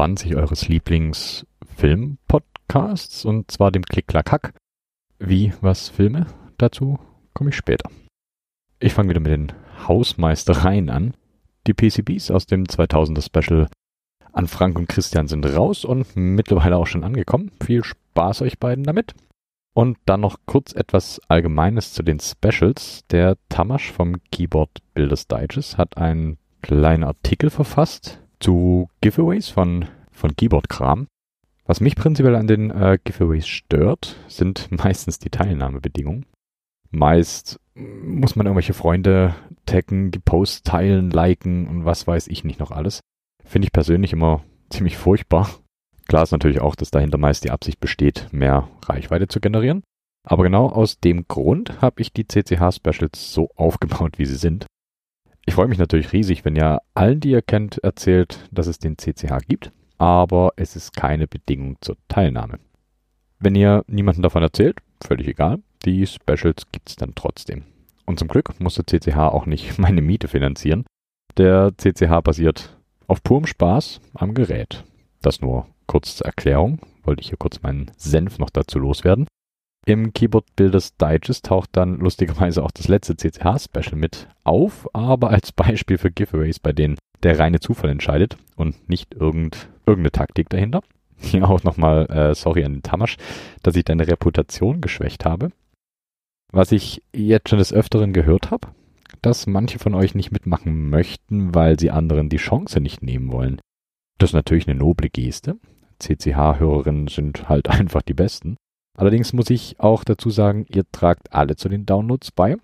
20 eures Lieblingsfilm-Podcasts und zwar dem Klick-Klack-Hack. Wie, was, Filme? Dazu komme ich später. Ich fange wieder mit den Hausmeistereien an. Die PCBs aus dem 2000er Special an Frank und Christian sind raus und mittlerweile auch schon angekommen. Viel Spaß euch beiden damit. Und dann noch kurz etwas Allgemeines zu den Specials. Der Tamasch vom Keyboard Builders Digest hat einen kleinen Artikel verfasst zu Giveaways von, von Keyboard-Kram. Was mich prinzipiell an den äh, Giveaways stört, sind meistens die Teilnahmebedingungen. Meist muss man irgendwelche Freunde taggen, Posts teilen, liken und was weiß ich nicht noch alles. Finde ich persönlich immer ziemlich furchtbar. Klar ist natürlich auch, dass dahinter meist die Absicht besteht, mehr Reichweite zu generieren. Aber genau aus dem Grund habe ich die CCH-Specials so aufgebaut, wie sie sind. Ich freue mich natürlich riesig, wenn ihr allen, die ihr kennt, erzählt, dass es den CCH gibt, aber es ist keine Bedingung zur Teilnahme. Wenn ihr niemandem davon erzählt, völlig egal, die Specials gibt es dann trotzdem. Und zum Glück muss der CCH auch nicht meine Miete finanzieren. Der CCH basiert auf purem Spaß am Gerät. Das nur kurz zur Erklärung, wollte ich hier kurz meinen Senf noch dazu loswerden. Im Keyboard Builders Digest taucht dann lustigerweise auch das letzte CCH-Special mit auf, aber als Beispiel für Giveaways, bei denen der reine Zufall entscheidet und nicht irgend, irgendeine Taktik dahinter. Hier auch nochmal äh, sorry an den Tamasch, dass ich deine Reputation geschwächt habe. Was ich jetzt schon des Öfteren gehört habe, dass manche von euch nicht mitmachen möchten, weil sie anderen die Chance nicht nehmen wollen. Das ist natürlich eine noble Geste. CCH-Hörerinnen sind halt einfach die Besten. Allerdings muss ich auch dazu sagen, ihr tragt alle zu den Downloads bei.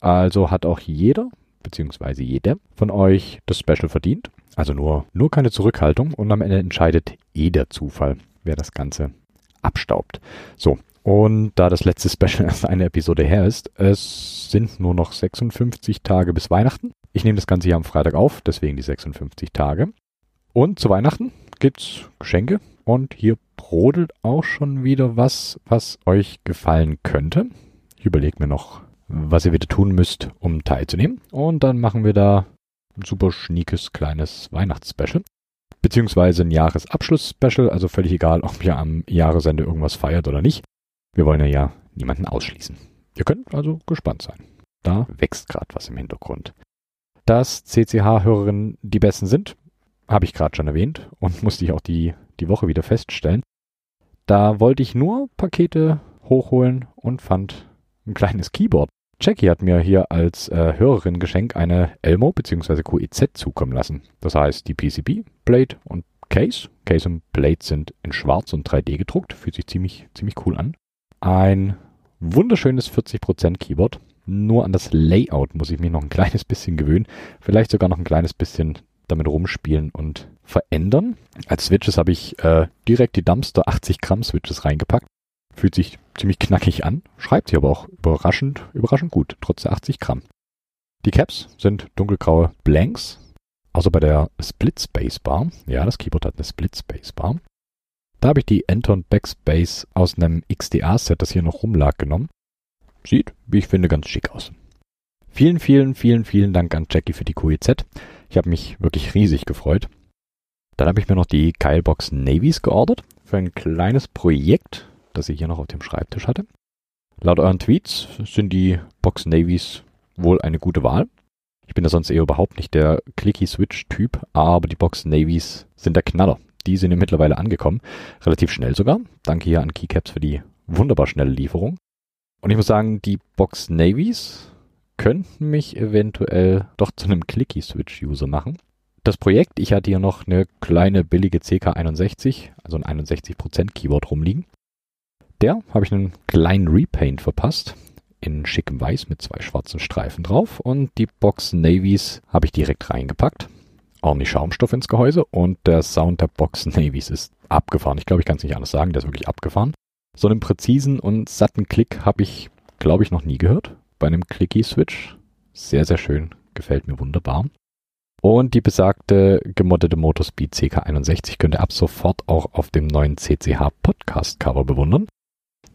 Also hat auch jeder, beziehungsweise jede von euch das Special verdient. Also nur, nur keine Zurückhaltung und am Ende entscheidet eh der Zufall, wer das Ganze abstaubt. So. Und da das letzte Special erst eine Episode her ist, es sind nur noch 56 Tage bis Weihnachten. Ich nehme das Ganze hier am Freitag auf, deswegen die 56 Tage. Und zu Weihnachten gibt's Geschenke und hier brodelt auch schon wieder was, was euch gefallen könnte. Ich überlege mir noch, was ihr wieder tun müsst, um teilzunehmen. Und dann machen wir da ein super schniekes kleines Weihnachtsspecial. Beziehungsweise ein Jahresabschluss-Special, also völlig egal, ob ihr am Jahresende irgendwas feiert oder nicht. Wir wollen ja, niemanden ausschließen. Ihr könnt also gespannt sein. Da wächst gerade was im Hintergrund. Dass CCH-Hörerinnen die besten sind, habe ich gerade schon erwähnt und musste ich auch die, die Woche wieder feststellen. Da wollte ich nur Pakete hochholen und fand ein kleines Keyboard. Jackie hat mir hier als äh, Hörerin Geschenk eine Elmo bzw. QEZ zukommen lassen. Das heißt die PCB, Blade und Case. Case und Blade sind in schwarz und 3D gedruckt. Fühlt sich ziemlich, ziemlich cool an. Ein wunderschönes 40% Keyboard. Nur an das Layout muss ich mich noch ein kleines bisschen gewöhnen. Vielleicht sogar noch ein kleines bisschen damit rumspielen und verändern. Als Switches habe ich äh, direkt die Dumpster 80 Gramm Switches reingepackt. Fühlt sich ziemlich knackig an, schreibt sie aber auch überraschend, überraschend gut, trotz der 80 Gramm. Die Caps sind dunkelgraue Blanks, außer bei der Split Space Bar. Ja, das Keyboard hat eine Split Space Bar. Da habe ich die Anton Backspace aus einem XDA-Set, das hier noch rumlag, genommen. Sieht, wie ich finde, ganz schick aus. Vielen, vielen, vielen, vielen Dank an Jackie für die QEZ. Ich habe mich wirklich riesig gefreut. Dann habe ich mir noch die Keilbox Navies geordert für ein kleines Projekt, das ich hier noch auf dem Schreibtisch hatte. Laut euren Tweets sind die Box Navies wohl eine gute Wahl. Ich bin da sonst eher überhaupt nicht der Clicky-Switch-Typ, aber die Box Navies sind der Knaller. Die sind ja mittlerweile angekommen. Relativ schnell sogar. Danke hier an Keycaps für die wunderbar schnelle Lieferung. Und ich muss sagen, die Box Navies könnten mich eventuell doch zu einem Clicky-Switch-User machen. Das Projekt, ich hatte hier noch eine kleine billige CK61, also ein 61% Keyboard rumliegen. Der habe ich einen kleinen Repaint verpasst, in schickem Weiß mit zwei schwarzen Streifen drauf und die Box Navies habe ich direkt reingepackt. Ordentlich Schaumstoff ins Gehäuse und der Sound der Box Navies ist abgefahren. Ich glaube, ich kann es nicht anders sagen, der ist wirklich abgefahren. So einen präzisen und satten Klick habe ich, glaube ich, noch nie gehört bei einem Clicky-Switch. Sehr, sehr schön. Gefällt mir wunderbar. Und die besagte gemoddete Motospeed CK61 könnt ihr ab sofort auch auf dem neuen CCH Podcast Cover bewundern.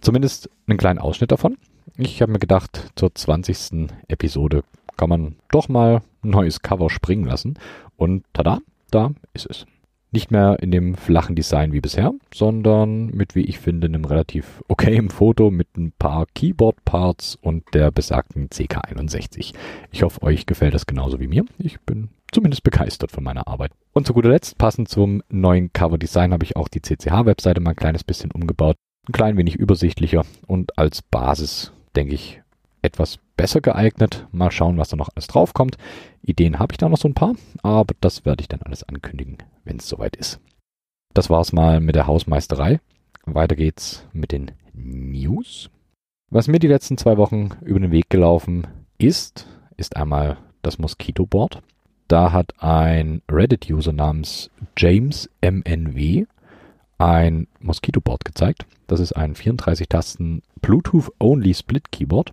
Zumindest einen kleinen Ausschnitt davon. Ich habe mir gedacht, zur 20. Episode kann man doch mal ein neues Cover springen lassen. Und tada, da ist es. Nicht mehr in dem flachen Design wie bisher, sondern mit, wie ich finde, einem relativ okayen Foto mit ein paar Keyboard-Parts und der besagten CK61. Ich hoffe, euch gefällt das genauso wie mir. Ich bin zumindest begeistert von meiner Arbeit. Und zu guter Letzt, passend zum neuen Cover-Design, habe ich auch die CCH-Webseite mal ein kleines bisschen umgebaut. Ein klein wenig übersichtlicher und als Basis, denke ich, etwas besser geeignet. Mal schauen, was da noch alles draufkommt. Ideen habe ich da noch so ein paar, aber das werde ich dann alles ankündigen, wenn es soweit ist. Das war's mal mit der Hausmeisterei. Weiter geht's mit den News. Was mir die letzten zwei Wochen über den Weg gelaufen ist, ist einmal das Mosquito Board. Da hat ein Reddit-User namens James MNW ein Mosquito Board gezeigt. Das ist ein 34 Tasten Bluetooth-only Split Keyboard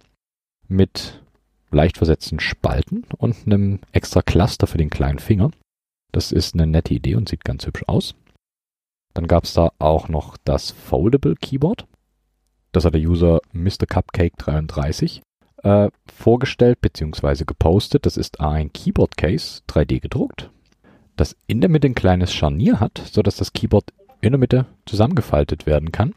mit leicht versetzten Spalten und einem extra Cluster für den kleinen Finger. Das ist eine nette Idee und sieht ganz hübsch aus. Dann gab es da auch noch das Foldable Keyboard. Das hat der User Mr. Cupcake 33 äh, vorgestellt bzw. gepostet. Das ist ein Keyboard Case 3D gedruckt, das in der Mitte ein kleines Scharnier hat, sodass das Keyboard in der Mitte zusammengefaltet werden kann.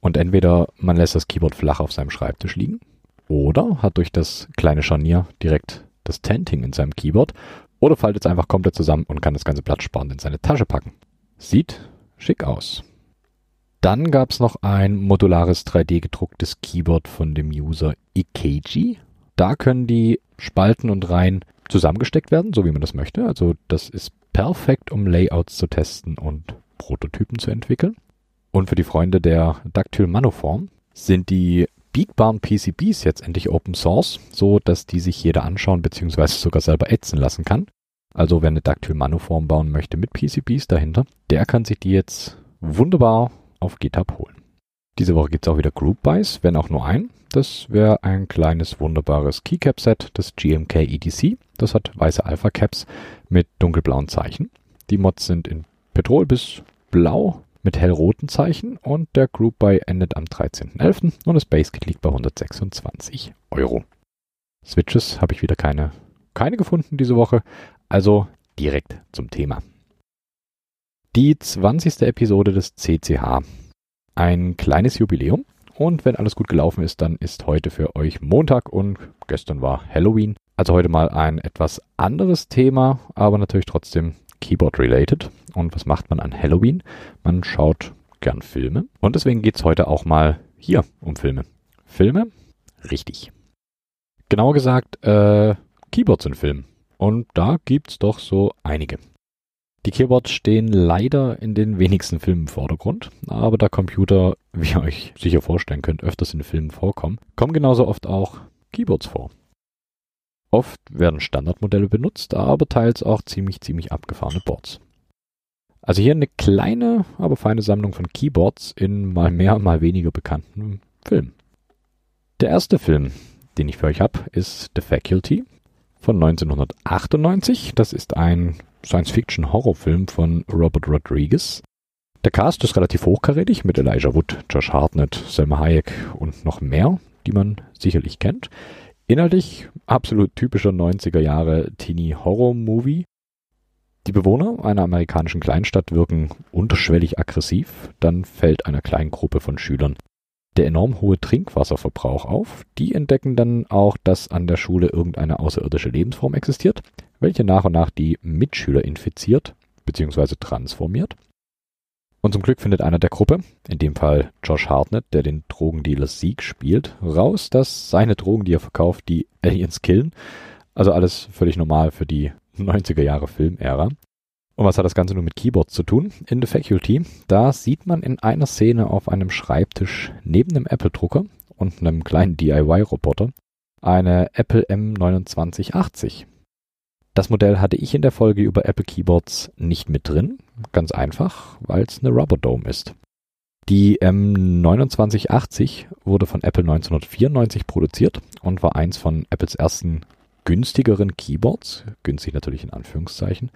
Und entweder man lässt das Keyboard flach auf seinem Schreibtisch liegen oder hat durch das kleine Scharnier direkt das Tenting in seinem Keyboard oder faltet es einfach komplett zusammen und kann das ganze Platz sparen in seine Tasche packen. Sieht schick aus. Dann gab es noch ein modulares 3D gedrucktes Keyboard von dem User Ikeji. Da können die Spalten und Reihen zusammengesteckt werden, so wie man das möchte. Also das ist perfekt, um Layouts zu testen und Prototypen zu entwickeln. Und für die Freunde der Dactyl Manoform sind die biegbaren PCBs jetzt endlich Open Source, so dass die sich jeder anschauen bzw. sogar selber ätzen lassen kann. Also wer eine Dactyl Manoform bauen möchte mit PCBs dahinter, der kann sich die jetzt wunderbar auf GitHub holen. Diese Woche gibt es auch wieder Group Buys, wenn auch nur ein. Das wäre ein kleines wunderbares Keycap-Set, das GMK EDC. Das hat weiße Alpha-Caps mit dunkelblauen Zeichen. Die Mods sind in Petrol bis Blau mit hellroten Zeichen und der Group Buy endet am 13.11. und das Basekit liegt bei 126 Euro. Switches habe ich wieder keine, keine gefunden diese Woche, also direkt zum Thema. Die 20. Episode des CCH. Ein kleines Jubiläum und wenn alles gut gelaufen ist, dann ist heute für euch Montag und gestern war Halloween. Also heute mal ein etwas anderes Thema, aber natürlich trotzdem Keyboard-related. Und was macht man an Halloween? Man schaut gern Filme. Und deswegen geht es heute auch mal hier um Filme. Filme? Richtig. Genauer gesagt, äh, Keyboards in Filmen. Und da gibt's doch so einige. Die Keyboards stehen leider in den wenigsten Filmen im Vordergrund, aber da Computer, wie ihr euch sicher vorstellen könnt, öfters in Filmen vorkommen, kommen genauso oft auch Keyboards vor. Oft werden Standardmodelle benutzt, aber teils auch ziemlich, ziemlich abgefahrene Boards. Also hier eine kleine, aber feine Sammlung von Keyboards in mal mehr, mal weniger bekannten Filmen. Der erste Film, den ich für euch habe, ist The Faculty von 1998. Das ist ein Science-Fiction-Horrorfilm von Robert Rodriguez. Der Cast ist relativ hochkarätig mit Elijah Wood, Josh Hartnett, Selma Hayek und noch mehr, die man sicherlich kennt. Inhaltlich absolut typischer 90er Jahre Teenie-Horror-Movie. Die Bewohner einer amerikanischen Kleinstadt wirken unterschwellig aggressiv, dann fällt einer kleinen Gruppe von Schülern der enorm hohe Trinkwasserverbrauch auf. Die entdecken dann auch, dass an der Schule irgendeine außerirdische Lebensform existiert, welche nach und nach die Mitschüler infiziert bzw. transformiert. Und zum Glück findet einer der Gruppe, in dem Fall Josh Hartnett, der den Drogendealer Sieg spielt, raus, dass seine Drogen, die er verkauft, die Aliens killen. Also alles völlig normal für die 90er Jahre Filmära. Und was hat das Ganze nun mit Keyboards zu tun? In The Faculty, da sieht man in einer Szene auf einem Schreibtisch neben einem Apple-Drucker und einem kleinen DIY-Roboter eine Apple M2980. Das Modell hatte ich in der Folge über Apple Keyboards nicht mit drin. Ganz einfach, weil es eine Rubber Dome ist. Die M2980 wurde von Apple 1994 produziert und war eins von Apples ersten günstigeren Keyboards. Günstig natürlich in Anführungszeichen.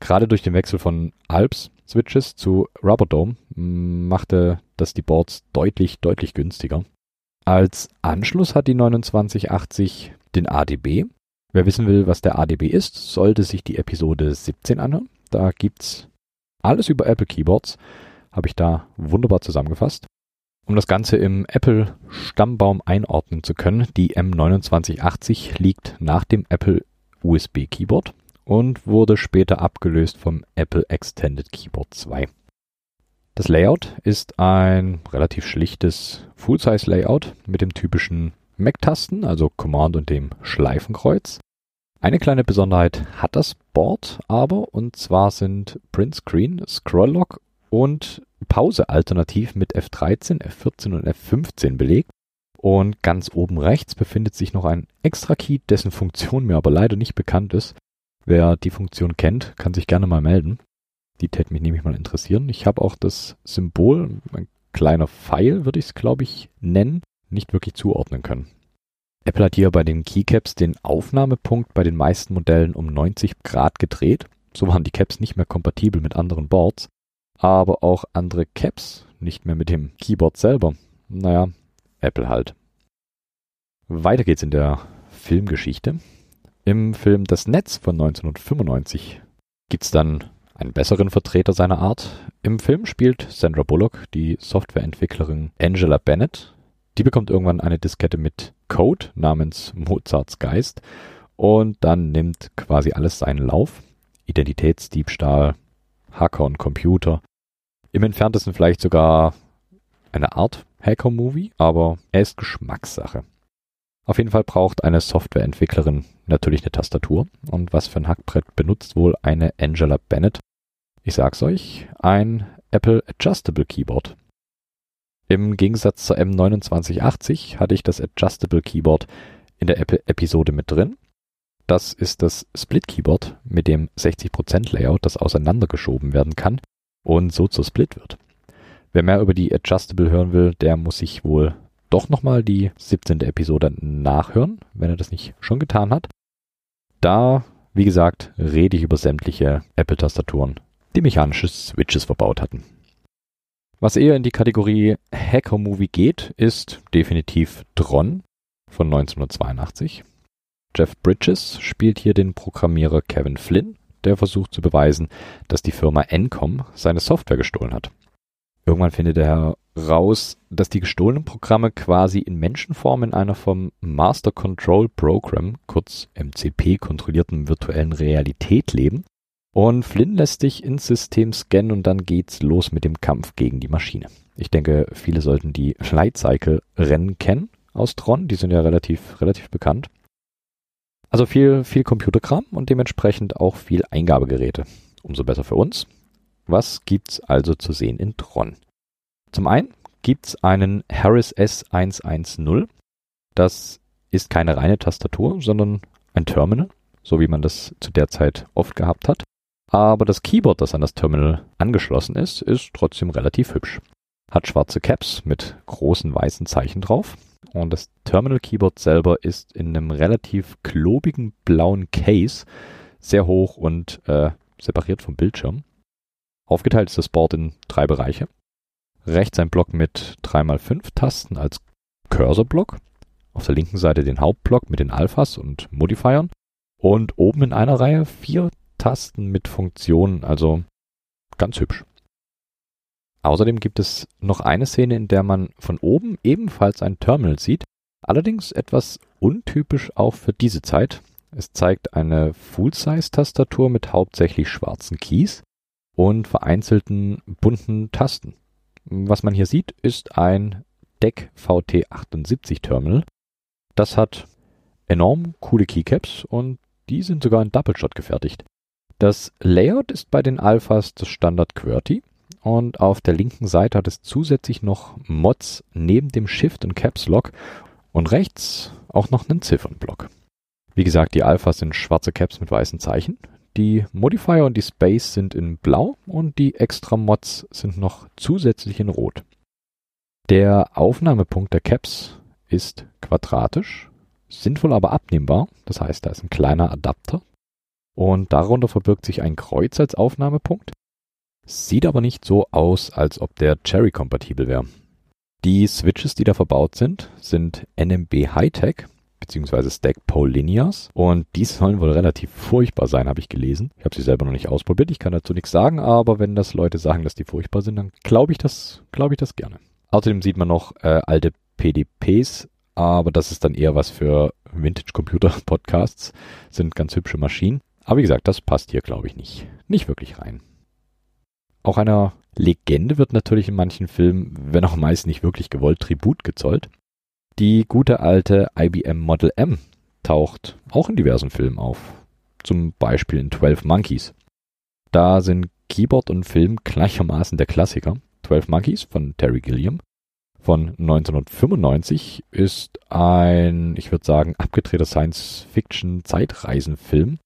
Gerade durch den Wechsel von Alps Switches zu Rubber Dome machte das die Boards deutlich, deutlich günstiger. Als Anschluss hat die 2980 den ADB, Wer wissen will, was der ADB ist, sollte sich die Episode 17 anhören. Da gibt's alles über Apple Keyboards, habe ich da wunderbar zusammengefasst. Um das Ganze im Apple-Stammbaum einordnen zu können, die M2980 liegt nach dem Apple USB Keyboard und wurde später abgelöst vom Apple Extended Keyboard 2. Das Layout ist ein relativ schlichtes Full-Size-Layout mit dem typischen Mac-Tasten, also Command und dem Schleifenkreuz. Eine kleine Besonderheit hat das Board aber, und zwar sind Print Screen, Scroll Lock und Pause alternativ mit F13, F14 und F15 belegt. Und ganz oben rechts befindet sich noch ein extra Key, dessen Funktion mir aber leider nicht bekannt ist. Wer die Funktion kennt, kann sich gerne mal melden. Die täte mich nämlich mal interessieren. Ich habe auch das Symbol, ein kleiner Pfeil würde ich es glaube ich nennen, nicht wirklich zuordnen können. Apple hat hier bei den Keycaps den Aufnahmepunkt bei den meisten Modellen um 90 Grad gedreht. So waren die Caps nicht mehr kompatibel mit anderen Boards aber auch andere Caps, nicht mehr mit dem Keyboard selber. Naja, Apple halt. Weiter geht's in der Filmgeschichte. Im Film Das Netz von 1995 gibt's dann einen besseren Vertreter seiner Art. Im Film spielt Sandra Bullock die Softwareentwicklerin Angela Bennett. Die bekommt irgendwann eine Diskette mit Code namens Mozarts Geist und dann nimmt quasi alles seinen Lauf. Identitätsdiebstahl, Hacker und Computer, im entferntesten vielleicht sogar eine Art Hacker-Movie, aber er ist Geschmackssache. Auf jeden Fall braucht eine Softwareentwicklerin natürlich eine Tastatur. Und was für ein Hackbrett benutzt wohl eine Angela Bennett? Ich sag's euch, ein Apple Adjustable Keyboard. Im Gegensatz zur M2980 hatte ich das Adjustable Keyboard in der Apple-Episode mit drin. Das ist das Split Keyboard mit dem 60% Layout, das auseinandergeschoben werden kann und so zur Split wird. Wer mehr über die Adjustable hören will, der muss sich wohl doch nochmal die 17. Episode nachhören, wenn er das nicht schon getan hat. Da, wie gesagt, rede ich über sämtliche Apple-Tastaturen, die mechanische Switches verbaut hatten. Was eher in die Kategorie Hacker-Movie geht, ist definitiv Tron von 1982. Jeff Bridges spielt hier den Programmierer Kevin Flynn, versucht zu beweisen, dass die Firma Encom seine Software gestohlen hat. Irgendwann findet er raus, dass die gestohlenen Programme quasi in Menschenform in einer vom Master Control Program, kurz MCP, kontrollierten virtuellen Realität leben. Und Flynn lässt sich ins System scannen und dann geht's los mit dem Kampf gegen die Maschine. Ich denke, viele sollten die Flight Cycle Rennen kennen aus Tron, die sind ja relativ, relativ bekannt. Also viel, viel Computerkram und dementsprechend auch viel Eingabegeräte. Umso besser für uns. Was gibt's also zu sehen in Tron? Zum einen gibt's einen Harris S110. Das ist keine reine Tastatur, sondern ein Terminal, so wie man das zu der Zeit oft gehabt hat. Aber das Keyboard, das an das Terminal angeschlossen ist, ist trotzdem relativ hübsch. Hat schwarze Caps mit großen weißen Zeichen drauf und das Terminal Keyboard selber ist in einem relativ klobigen blauen Case, sehr hoch und äh, separiert vom Bildschirm. Aufgeteilt ist das Board in drei Bereiche. Rechts ein Block mit 3x5 Tasten als Cursor-Block. Auf der linken Seite den Hauptblock mit den Alphas und Modifiern. Und oben in einer Reihe vier Tasten mit Funktionen, also ganz hübsch. Außerdem gibt es noch eine Szene, in der man von oben ebenfalls ein Terminal sieht, allerdings etwas untypisch auch für diese Zeit. Es zeigt eine Full-Size-Tastatur mit hauptsächlich schwarzen Keys und vereinzelten bunten Tasten. Was man hier sieht, ist ein DEC VT78 Terminal. Das hat enorm coole Keycaps und die sind sogar in Double Shot gefertigt. Das Layout ist bei den Alphas das Standard QWERTY und auf der linken Seite hat es zusätzlich noch Mods neben dem Shift und Caps Lock und rechts auch noch einen Ziffernblock. Wie gesagt, die Alphas sind schwarze Caps mit weißen Zeichen. Die Modifier und die Space sind in blau und die extra Mods sind noch zusätzlich in rot. Der Aufnahmepunkt der Caps ist quadratisch, sinnvoll aber abnehmbar. Das heißt, da ist ein kleiner Adapter und darunter verbirgt sich ein Kreuz als Aufnahmepunkt. Sieht aber nicht so aus, als ob der Cherry-kompatibel wäre. Die Switches, die da verbaut sind, sind NMB Hightech bzw. Stack Polinias. Und die sollen wohl relativ furchtbar sein, habe ich gelesen. Ich habe sie selber noch nicht ausprobiert, ich kann dazu nichts sagen, aber wenn das Leute sagen, dass die furchtbar sind, dann glaube ich das, glaube ich das gerne. Außerdem sieht man noch äh, alte PDPs, aber das ist dann eher was für Vintage-Computer-Podcasts. Sind ganz hübsche Maschinen. Aber wie gesagt, das passt hier, glaube ich, nicht, nicht wirklich rein. Auch einer Legende wird natürlich in manchen Filmen, wenn auch meist nicht wirklich gewollt, Tribut gezollt. Die gute alte IBM Model M taucht auch in diversen Filmen auf. Zum Beispiel in 12 Monkeys. Da sind Keyboard und Film gleichermaßen der Klassiker. 12 Monkeys von Terry Gilliam von 1995 ist ein, ich würde sagen, abgedrehter Science-Fiction-Zeitreisenfilm.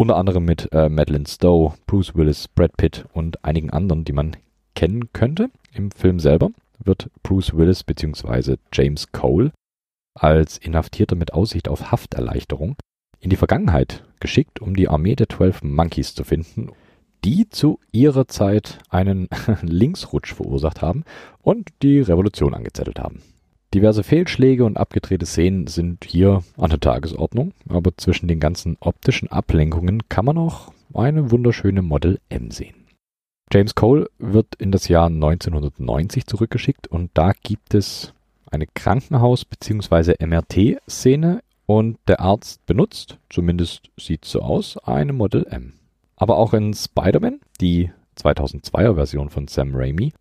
Unter anderem mit äh, Madeline Stowe, Bruce Willis, Brad Pitt und einigen anderen, die man kennen könnte. Im Film selber wird Bruce Willis bzw. James Cole als Inhaftierter mit Aussicht auf Hafterleichterung in die Vergangenheit geschickt, um die Armee der Twelve Monkeys zu finden die zu ihrer Zeit einen Linksrutsch verursacht haben und die Revolution angezettelt haben. Diverse Fehlschläge und abgedrehte Szenen sind hier an der Tagesordnung, aber zwischen den ganzen optischen Ablenkungen kann man auch eine wunderschöne Model M sehen. James Cole wird in das Jahr 1990 zurückgeschickt und da gibt es eine Krankenhaus- bzw. MRT-Szene und der Arzt benutzt, zumindest sieht es so aus, eine Model M. Aber auch in Spider-Man, die 2002er Version von Sam Raimi,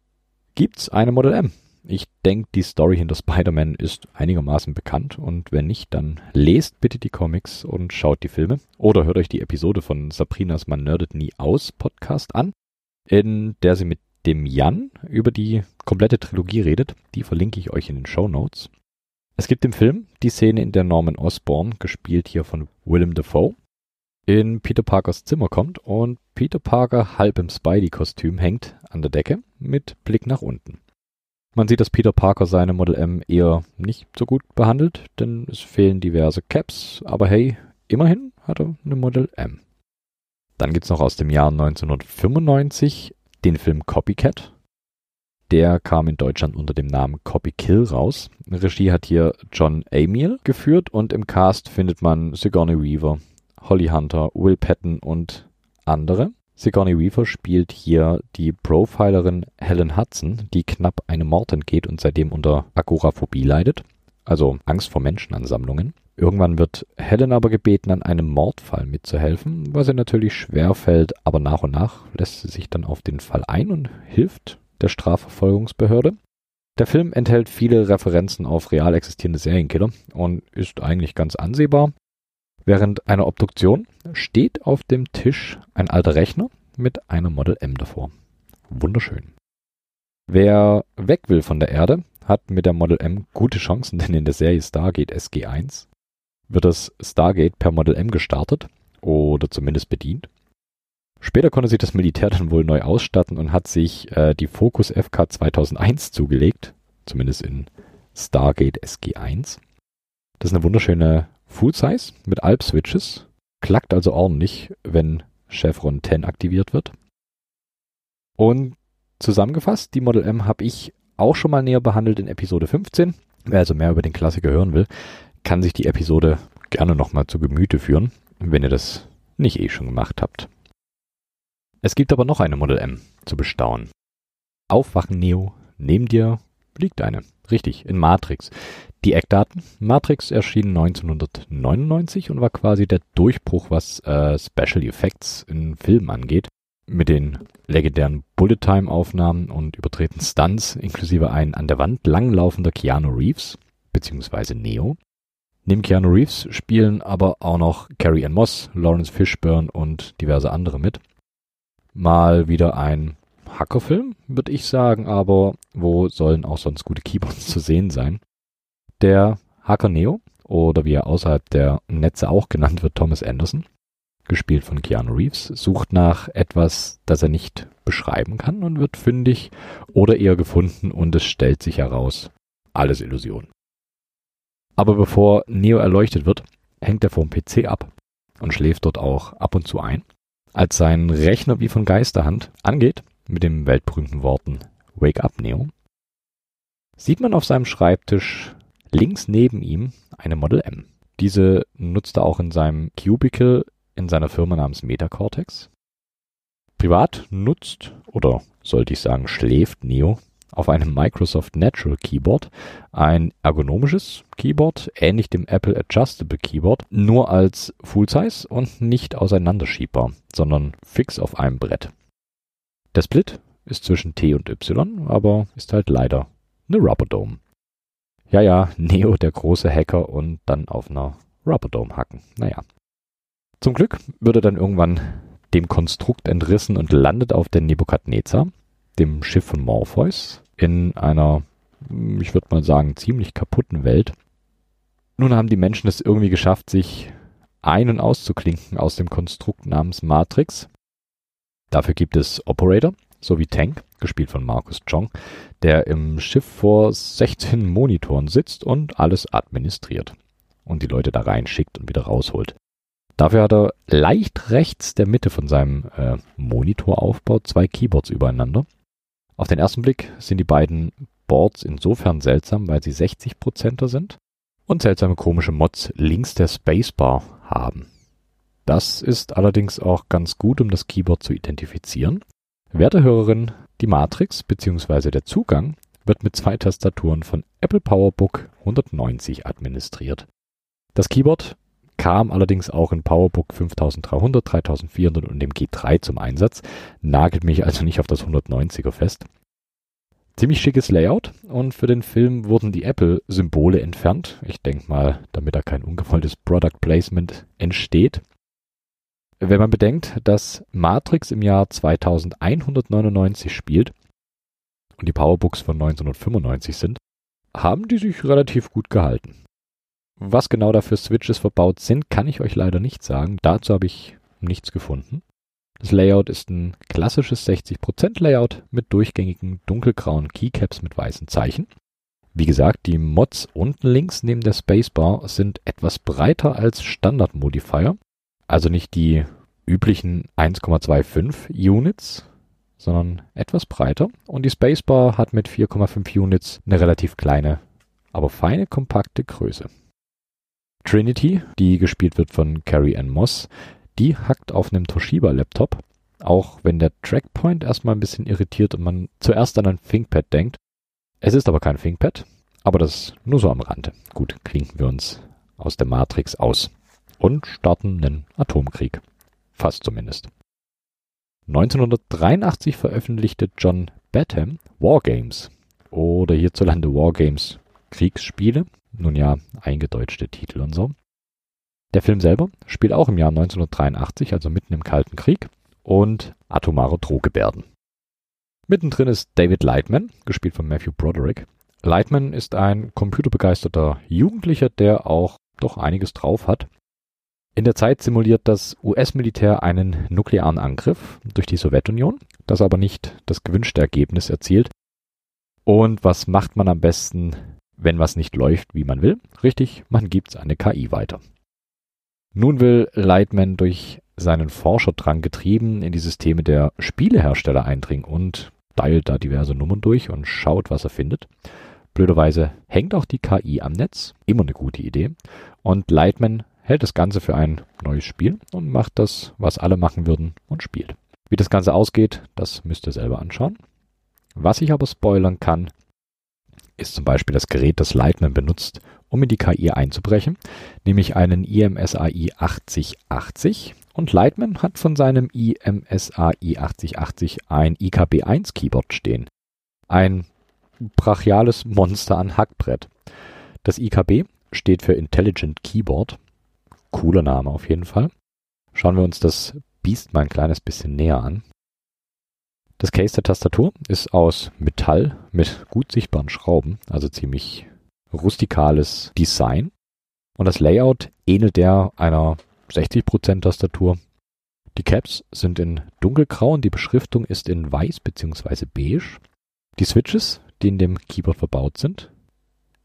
gibt's eine Model M. Ich denke, die Story hinter Spider-Man ist einigermaßen bekannt und wenn nicht, dann lest bitte die Comics und schaut die Filme oder hört euch die Episode von Sabrinas Man nerdet nie aus Podcast an, in der sie mit dem Jan über die komplette Trilogie redet. Die verlinke ich euch in den Show Notes. Es gibt im Film die Szene, in der Norman Osborn, gespielt hier von Willem Dafoe, in Peter Parkers Zimmer kommt und Peter Parker halb im Spidey-Kostüm hängt an der Decke mit Blick nach unten. Man sieht, dass Peter Parker seine Model M eher nicht so gut behandelt, denn es fehlen diverse Caps, aber hey, immerhin hat er eine Model M. Dann gibt's noch aus dem Jahr 1995 den Film Copycat. Der kam in Deutschland unter dem Namen Copy Kill raus. Regie hat hier John Amiel geführt und im Cast findet man Sigourney Weaver, Holly Hunter, Will Patton und andere. Sigourney Weaver spielt hier die Profilerin Helen Hudson, die knapp einem Mord entgeht und seitdem unter Agoraphobie leidet, also Angst vor Menschenansammlungen. Irgendwann wird Helen aber gebeten, an einem Mordfall mitzuhelfen, was ihr natürlich schwer fällt, aber nach und nach lässt sie sich dann auf den Fall ein und hilft der Strafverfolgungsbehörde. Der Film enthält viele Referenzen auf real existierende Serienkiller und ist eigentlich ganz ansehbar. Während einer Obduktion steht auf dem Tisch ein alter Rechner mit einer Model M davor. Wunderschön. Wer weg will von der Erde, hat mit der Model M gute Chancen, denn in der Serie Stargate SG1 wird das Stargate per Model M gestartet oder zumindest bedient. Später konnte sich das Militär dann wohl neu ausstatten und hat sich äh, die Focus FK 2001 zugelegt, zumindest in Stargate SG1. Das ist eine wunderschöne Full Size mit Alp Switches, klackt also ordentlich, wenn Chevron 10 aktiviert wird. Und zusammengefasst, die Model M habe ich auch schon mal näher behandelt in Episode 15. Wer also mehr über den Klassiker hören will, kann sich die Episode gerne nochmal zu Gemüte führen, wenn ihr das nicht eh schon gemacht habt. Es gibt aber noch eine Model M zu bestaunen. Aufwachen Neo, neben dir liegt eine. Richtig, in Matrix. Die Eckdaten. Matrix erschien 1999 und war quasi der Durchbruch, was äh, Special Effects in Filmen angeht. Mit den legendären Bullet-Time-Aufnahmen und übertreten Stunts, inklusive ein an der Wand langlaufender Keanu Reeves, beziehungsweise Neo. Neben Keanu Reeves spielen aber auch noch Carrie Ann Moss, Lawrence Fishburne und diverse andere mit. Mal wieder ein Hackerfilm, würde ich sagen, aber wo sollen auch sonst gute Keyboards zu sehen sein? Der Hacker Neo, oder wie er außerhalb der Netze auch genannt wird, Thomas Anderson, gespielt von Keanu Reeves, sucht nach etwas, das er nicht beschreiben kann und wird fündig oder eher gefunden und es stellt sich heraus, alles Illusion. Aber bevor Neo erleuchtet wird, hängt er vom PC ab und schläft dort auch ab und zu ein. Als sein Rechner wie von Geisterhand angeht, mit den weltberühmten Worten Wake up, Neo, sieht man auf seinem Schreibtisch links neben ihm eine Model M. Diese nutzt er auch in seinem Cubicle in seiner Firma namens Metacortex. Privat nutzt, oder sollte ich sagen, schläft Neo auf einem Microsoft Natural Keyboard, ein ergonomisches Keyboard, ähnlich dem Apple Adjustable Keyboard, nur als Full Size und nicht auseinanderschiebbar, sondern fix auf einem Brett. Der Split ist zwischen T und Y, aber ist halt leider eine Rubberdome. Ja, ja, Neo, der große Hacker und dann auf einer Rubberdome hacken. Naja. Zum Glück wird er dann irgendwann dem Konstrukt entrissen und landet auf der Nebukadnezar, dem Schiff von Morpheus, in einer, ich würde mal sagen, ziemlich kaputten Welt. Nun haben die Menschen es irgendwie geschafft, sich ein- und auszuklinken aus dem Konstrukt namens Matrix. Dafür gibt es Operator sowie Tank, gespielt von Markus Chong, der im Schiff vor 16 Monitoren sitzt und alles administriert und die Leute da reinschickt und wieder rausholt. Dafür hat er leicht rechts der Mitte von seinem äh, Monitor aufbaut zwei Keyboards übereinander. Auf den ersten Blick sind die beiden Boards insofern seltsam, weil sie 60%er sind und seltsame komische Mods links der Spacebar haben. Das ist allerdings auch ganz gut, um das Keyboard zu identifizieren. Werte Hörerin, die Matrix bzw. der Zugang wird mit zwei Tastaturen von Apple PowerBook 190 administriert. Das Keyboard kam allerdings auch in PowerBook 5300, 3400 und dem G3 zum Einsatz, nagelt mich also nicht auf das 190er fest. Ziemlich schickes Layout und für den Film wurden die Apple-Symbole entfernt. Ich denke mal, damit da kein ungewolltes Product Placement entsteht. Wenn man bedenkt, dass Matrix im Jahr 2199 spielt und die Powerbooks von 1995 sind, haben die sich relativ gut gehalten. Was genau da für Switches verbaut sind, kann ich euch leider nicht sagen. Dazu habe ich nichts gefunden. Das Layout ist ein klassisches 60% Layout mit durchgängigen dunkelgrauen Keycaps mit weißen Zeichen. Wie gesagt, die Mods unten links neben der Spacebar sind etwas breiter als Standard Modifier also nicht die üblichen 1,25 Units, sondern etwas breiter. Und die Spacebar hat mit 4,5 Units eine relativ kleine, aber feine, kompakte Größe. Trinity, die gespielt wird von Carrie Ann Moss, die hackt auf einem Toshiba-Laptop, auch wenn der Trackpoint erstmal ein bisschen irritiert und man zuerst an ein ThinkPad denkt. Es ist aber kein ThinkPad, aber das nur so am Rande. Gut, klinken wir uns aus der Matrix aus und starten einen Atomkrieg. Fast zumindest. 1983 veröffentlichte John Batham Wargames oder hierzulande Wargames Kriegsspiele. Nun ja, eingedeutschte Titel und so. Der Film selber spielt auch im Jahr 1983, also mitten im Kalten Krieg und atomare Drohgebärden. Mittendrin ist David Lightman, gespielt von Matthew Broderick. Lightman ist ein computerbegeisterter Jugendlicher, der auch doch einiges drauf hat in der Zeit simuliert das US-Militär einen nuklearen Angriff durch die Sowjetunion, das aber nicht das gewünschte Ergebnis erzielt. Und was macht man am besten, wenn was nicht läuft, wie man will? Richtig, man gibt eine KI weiter. Nun will Lightman durch seinen Forscherdrang getrieben in die Systeme der Spielehersteller eindringen und teilt da diverse Nummern durch und schaut, was er findet. Blöderweise hängt auch die KI am Netz, immer eine gute Idee. Und Lightman hält das Ganze für ein neues Spiel und macht das, was alle machen würden und spielt. Wie das Ganze ausgeht, das müsst ihr selber anschauen. Was ich aber spoilern kann, ist zum Beispiel das Gerät, das Lightman benutzt, um in die KI einzubrechen, nämlich einen IMSAI 8080. Und Lightman hat von seinem IMSAI 8080 ein IKB1 Keyboard stehen. Ein brachiales Monster an Hackbrett. Das IKB steht für Intelligent Keyboard Cooler Name auf jeden Fall. Schauen wir uns das Biest mal ein kleines bisschen näher an. Das Case der Tastatur ist aus Metall mit gut sichtbaren Schrauben, also ziemlich rustikales Design. Und das Layout ähnelt der einer 60% Tastatur. Die Caps sind in dunkelgrau und die Beschriftung ist in weiß bzw. beige. Die Switches, die in dem Keyboard verbaut sind,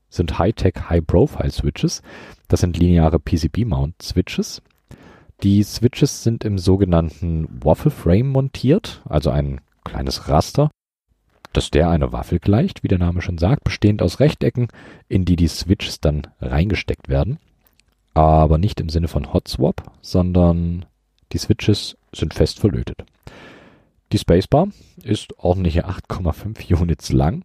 sind High-Tech High-Profile-Switches. Das sind lineare PCB-Mount-Switches. Die Switches sind im sogenannten Waffle Frame montiert, also ein kleines Raster, das der einer Waffel gleicht, wie der Name schon sagt, bestehend aus Rechtecken, in die die Switches dann reingesteckt werden. aber nicht im Sinne von Hot Swap, sondern die Switches sind fest verlötet. Die Spacebar ist ordentliche 8,5 Units lang.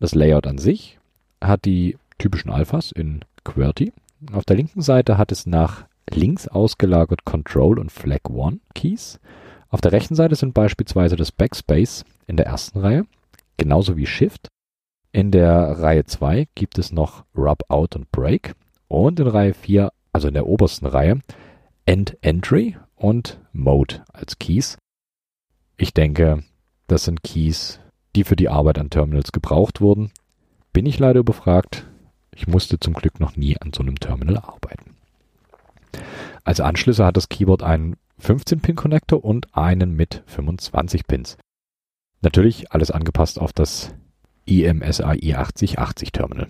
Das Layout an sich hat die typischen Alphas in QWERTY. Auf der linken Seite hat es nach links ausgelagert Control und Flag 1 Keys. Auf der rechten Seite sind beispielsweise das Backspace in der ersten Reihe, genauso wie Shift. In der Reihe 2 gibt es noch Rub Out und Break. Und in Reihe 4, also in der obersten Reihe, End Entry und Mode als Keys. Ich denke, das sind Keys, die für die Arbeit an Terminals gebraucht wurden. Bin ich leider überfragt. Ich musste zum Glück noch nie an so einem Terminal arbeiten. Als Anschlüsse hat das Keyboard einen 15-Pin-Connector und einen mit 25 Pins. Natürlich alles angepasst auf das IMSAI 8080 Terminal.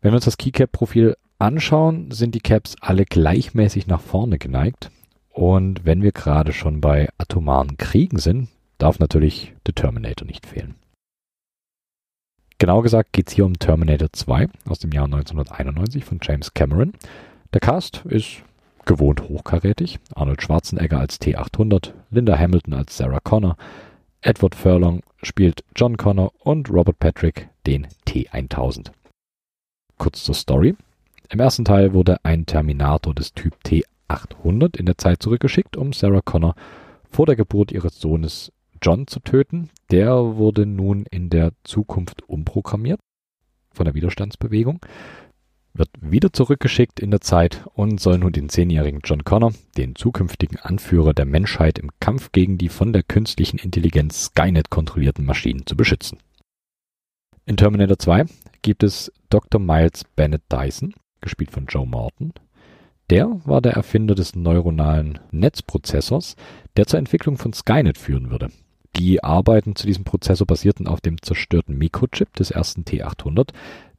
Wenn wir uns das Keycap-Profil anschauen, sind die Caps alle gleichmäßig nach vorne geneigt. Und wenn wir gerade schon bei atomaren Kriegen sind, darf natürlich der Terminator nicht fehlen. Genau gesagt geht es hier um Terminator 2 aus dem Jahr 1991 von James Cameron. Der Cast ist gewohnt hochkarätig. Arnold Schwarzenegger als T800, Linda Hamilton als Sarah Connor, Edward Furlong spielt John Connor und Robert Patrick den T1000. Kurz zur Story. Im ersten Teil wurde ein Terminator des Typ T800 in der Zeit zurückgeschickt, um Sarah Connor vor der Geburt ihres Sohnes John zu töten. Der wurde nun in der Zukunft umprogrammiert von der Widerstandsbewegung wird wieder zurückgeschickt in der Zeit und soll nun den zehnjährigen John Connor, den zukünftigen Anführer der Menschheit im Kampf gegen die von der künstlichen Intelligenz Skynet kontrollierten Maschinen zu beschützen. In Terminator 2 gibt es Dr. Miles Bennett Dyson, gespielt von Joe Morton. Der war der Erfinder des neuronalen Netzprozessors, der zur Entwicklung von Skynet führen würde. Die Arbeiten zu diesem Prozessor basierten auf dem zerstörten Mikrochip des ersten T800,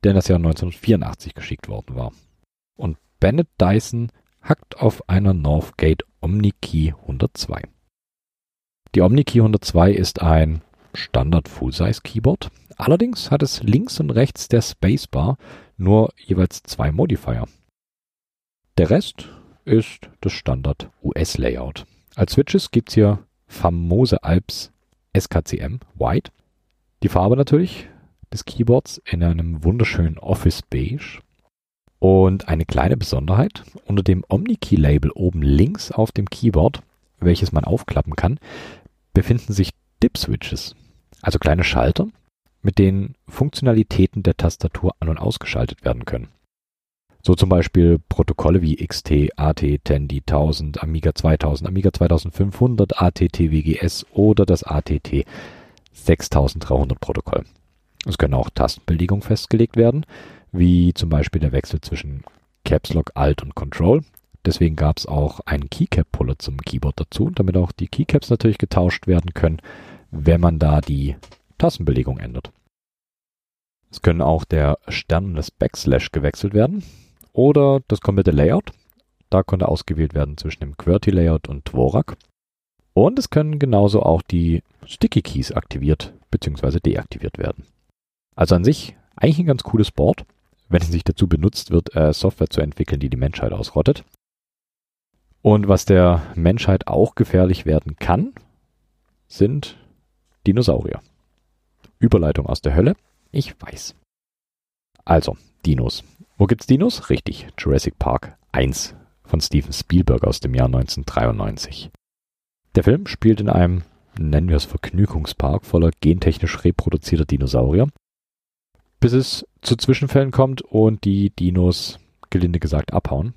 der in das Jahr 1984 geschickt worden war. Und Bennett Dyson hackt auf einer Northgate OmniKey 102. Die OmniKey 102 ist ein Standard Full-Size Keyboard. Allerdings hat es links und rechts der Spacebar nur jeweils zwei Modifier. Der Rest ist das Standard US-Layout. Als Switches gibt es hier famose Alps SKCM White. Die Farbe natürlich des Keyboards in einem wunderschönen Office Beige. Und eine kleine Besonderheit, unter dem OmniKey-Label oben links auf dem Keyboard, welches man aufklappen kann, befinden sich Dip-Switches, also kleine Schalter, mit denen Funktionalitäten der Tastatur an- und ausgeschaltet werden können. So zum Beispiel Protokolle wie XT, AT, Tandy 1000, Amiga 2000, Amiga 2500, ATT WGS oder das ATT 6300 Protokoll. Es können auch Tastenbelegungen festgelegt werden, wie zum Beispiel der Wechsel zwischen Caps Lock, Alt und Control. Deswegen gab es auch einen Keycap-Puller zum Keyboard dazu, damit auch die Keycaps natürlich getauscht werden können, wenn man da die Tastenbelegung ändert. Es können auch der Stern und das Backslash gewechselt werden oder das komplette Layout. Da konnte ausgewählt werden zwischen dem QWERTY-Layout und Dvorak. Und es können genauso auch die Sticky Keys aktiviert bzw. deaktiviert werden. Also an sich eigentlich ein ganz cooles Board, wenn es nicht dazu benutzt wird, äh, Software zu entwickeln, die die Menschheit ausrottet. Und was der Menschheit auch gefährlich werden kann, sind Dinosaurier. Überleitung aus der Hölle? Ich weiß. Also, Dinos. Wo gibt's Dinos? Richtig, Jurassic Park 1 von Steven Spielberg aus dem Jahr 1993. Der Film spielt in einem, nennen wir es Vergnügungspark, voller gentechnisch reproduzierter Dinosaurier bis es zu Zwischenfällen kommt und die Dinos, gelinde gesagt, abhauen.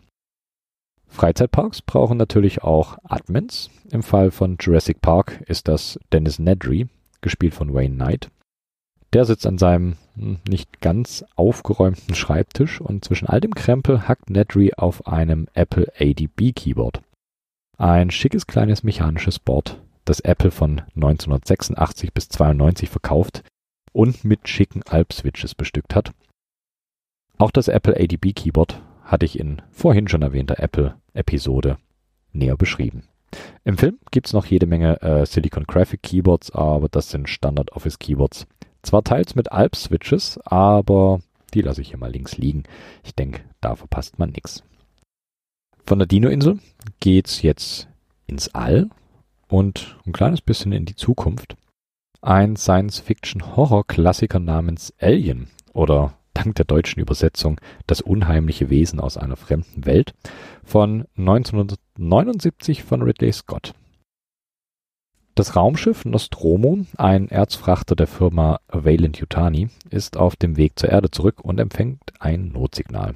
Freizeitparks brauchen natürlich auch Admins. Im Fall von Jurassic Park ist das Dennis Nedry, gespielt von Wayne Knight. Der sitzt an seinem nicht ganz aufgeräumten Schreibtisch und zwischen all dem Krempel hackt Nedry auf einem Apple ADB Keyboard. Ein schickes kleines mechanisches Board, das Apple von 1986 bis 92 verkauft, und mit schicken Alp-Switches bestückt hat. Auch das Apple ADB Keyboard hatte ich in vorhin schon erwähnter Apple-Episode näher beschrieben. Im Film gibt es noch jede Menge äh, Silicon Graphic Keyboards, aber das sind Standard Office Keyboards. Zwar teils mit Alp-Switches, aber Die lasse ich hier mal links liegen. Ich denke, da verpasst man nichts. Von der Dino-Insel geht's jetzt ins All und ein kleines bisschen in die Zukunft. Ein Science-Fiction-Horror-Klassiker namens Alien oder dank der deutschen Übersetzung Das unheimliche Wesen aus einer fremden Welt von 1979 von Ridley Scott. Das Raumschiff Nostromo, ein Erzfrachter der Firma Valent Yutani, ist auf dem Weg zur Erde zurück und empfängt ein Notsignal.